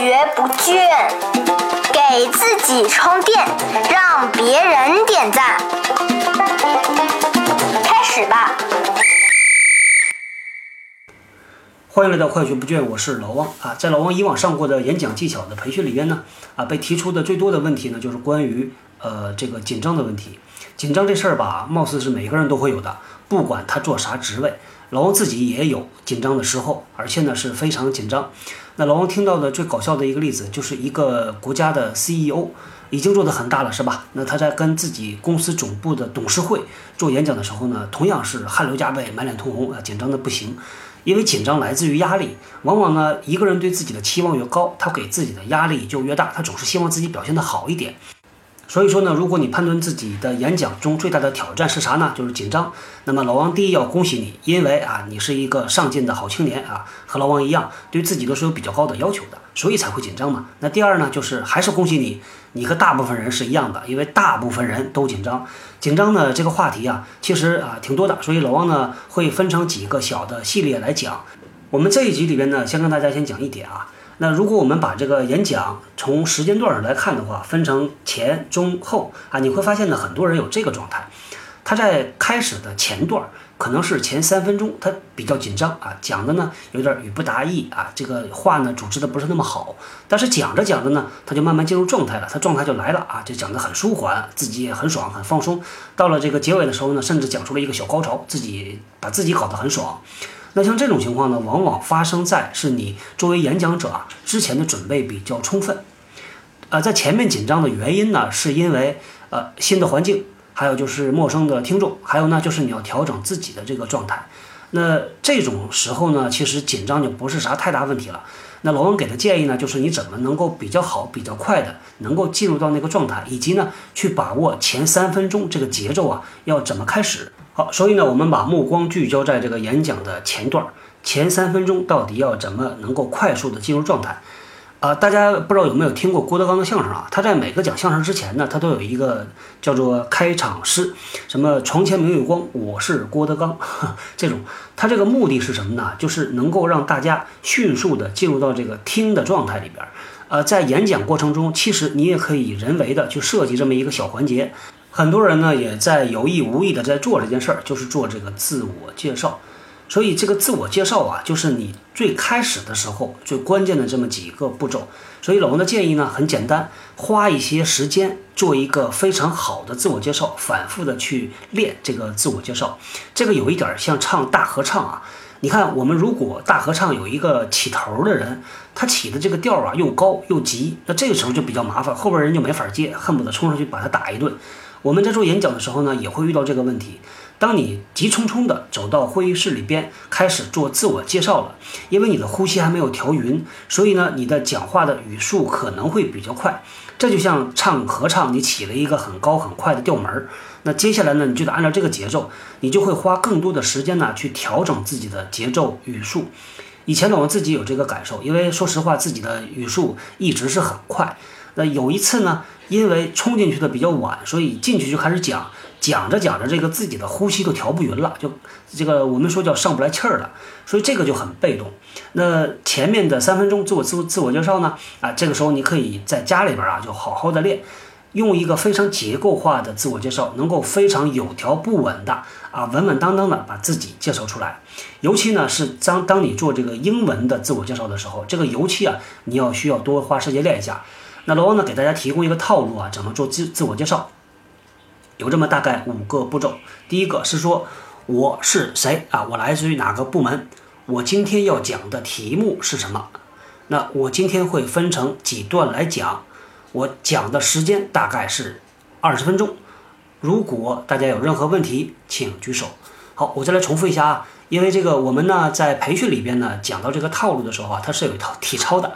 学不倦，给自己充电，让别人点赞。开始吧！欢迎来到快学不倦，我是老汪啊。在老汪以往上过的演讲技巧的培训里边呢，啊，被提出的最多的问题呢，就是关于呃这个紧张的问题。紧张这事儿吧，貌似是每个人都会有的，不管他做啥职位。老王自己也有紧张的时候，而且呢是非常紧张。那老王听到的最搞笑的一个例子，就是一个国家的 CEO 已经做得很大了，是吧？那他在跟自己公司总部的董事会做演讲的时候呢，同样是汗流浃背、满脸通红啊，紧张的不行。因为紧张来自于压力，往往呢一个人对自己的期望越高，他给自己的压力就越大，他总是希望自己表现得好一点。所以说呢，如果你判断自己的演讲中最大的挑战是啥呢？就是紧张。那么老王第一要恭喜你，因为啊，你是一个上进的好青年啊，和老王一样，对自己都是有比较高的要求的，所以才会紧张嘛。那第二呢，就是还是恭喜你，你和大部分人是一样的，因为大部分人都紧张。紧张呢这个话题啊，其实啊挺多的，所以老王呢会分成几个小的系列来讲。我们这一集里边呢，先跟大家先讲一点啊。那如果我们把这个演讲从时间段上来看的话，分成前、中、后啊，你会发现呢，很多人有这个状态。他在开始的前段，可能是前三分钟，他比较紧张啊，讲的呢有点语不达意啊，这个话呢组织的不是那么好。但是讲着讲着呢，他就慢慢进入状态了，他状态就来了啊，就讲得很舒缓，自己也很爽，很放松。到了这个结尾的时候呢，甚至讲出了一个小高潮，自己把自己搞得很爽。那像这种情况呢，往往发生在是你作为演讲者啊之前的准备比较充分，呃，在前面紧张的原因呢，是因为呃新的环境，还有就是陌生的听众，还有呢就是你要调整自己的这个状态。那这种时候呢，其实紧张就不是啥太大问题了。那老王给的建议呢，就是你怎么能够比较好、比较快的能够进入到那个状态，以及呢去把握前三分钟这个节奏啊，要怎么开始。好，所以呢，我们把目光聚焦在这个演讲的前段儿，前三分钟到底要怎么能够快速的进入状态？啊，大家不知道有没有听过郭德纲的相声啊？他在每个讲相声之前呢，他都有一个叫做开场诗，什么床前明月光，我是郭德纲，这种，他这个目的是什么呢？就是能够让大家迅速的进入到这个听的状态里边。呃，在演讲过程中，其实你也可以人为的去设计这么一个小环节。很多人呢也在有意无意的在做这件事儿，就是做这个自我介绍。所以这个自我介绍啊，就是你最开始的时候最关键的这么几个步骤。所以老王的建议呢很简单，花一些时间做一个非常好的自我介绍，反复的去练这个自我介绍。这个有一点像唱大合唱啊。你看，我们如果大合唱有一个起头的人，他起的这个调啊又高又急，那这个时候就比较麻烦，后边人就没法接，恨不得冲上去把他打一顿。我们在做演讲的时候呢，也会遇到这个问题。当你急匆匆地走到会议室里边，开始做自我介绍了，因为你的呼吸还没有调匀，所以呢，你的讲话的语速可能会比较快。这就像唱合唱，你起了一个很高很快的调门儿，那接下来呢，你就得按照这个节奏，你就会花更多的时间呢去调整自己的节奏语速。以前呢，我自己有这个感受，因为说实话，自己的语速一直是很快。那有一次呢，因为冲进去的比较晚，所以进去就开始讲，讲着讲着，这个自己的呼吸都调不匀了，就这个我们说叫上不来气儿了，所以这个就很被动。那前面的三分钟自我自自我介绍呢，啊，这个时候你可以在家里边啊，就好好的练，用一个非常结构化的自我介绍，能够非常有条不紊的啊，稳稳当当的把自己介绍出来。尤其呢是当当你做这个英文的自我介绍的时候，这个尤其啊，你要需要多花时间练一下。那老王呢，给大家提供一个套路啊，怎么做自自我介绍？有这么大概五个步骤。第一个是说我是谁啊？我来自于哪个部门？我今天要讲的题目是什么？那我今天会分成几段来讲，我讲的时间大概是二十分钟。如果大家有任何问题，请举手。好，我再来重复一下啊，因为这个我们呢在培训里边呢讲到这个套路的时候啊，它是有一套体操的。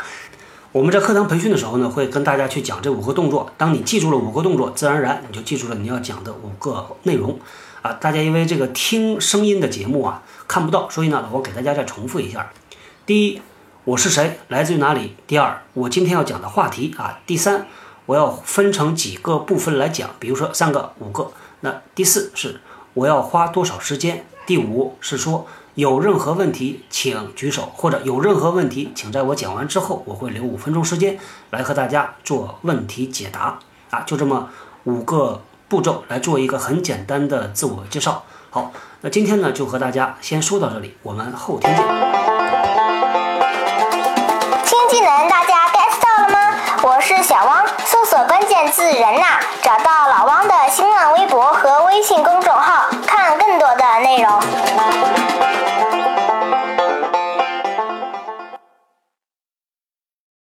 我们在课堂培训的时候呢，会跟大家去讲这五个动作。当你记住了五个动作，自然而然你就记住了你要讲的五个内容啊。大家因为这个听声音的节目啊看不到，所以呢，我给大家再重复一下：第一，我是谁，来自于哪里；第二，我今天要讲的话题啊；第三，我要分成几个部分来讲，比如说三个、五个；那第四是我要花多少时间；第五是说有任何问题请举手，或者有任何问题，请在我讲完之后，我会留五分钟时间来和大家做问题解答啊，就这么五个步骤来做一个很简单的自我介绍。好，那今天呢就和大家先说到这里，我们后天见。新技能大家 get 到了吗？我是小汪，搜索关键字“人呐”，找到老汪的新浪微博和微信公众号，看更多的内容。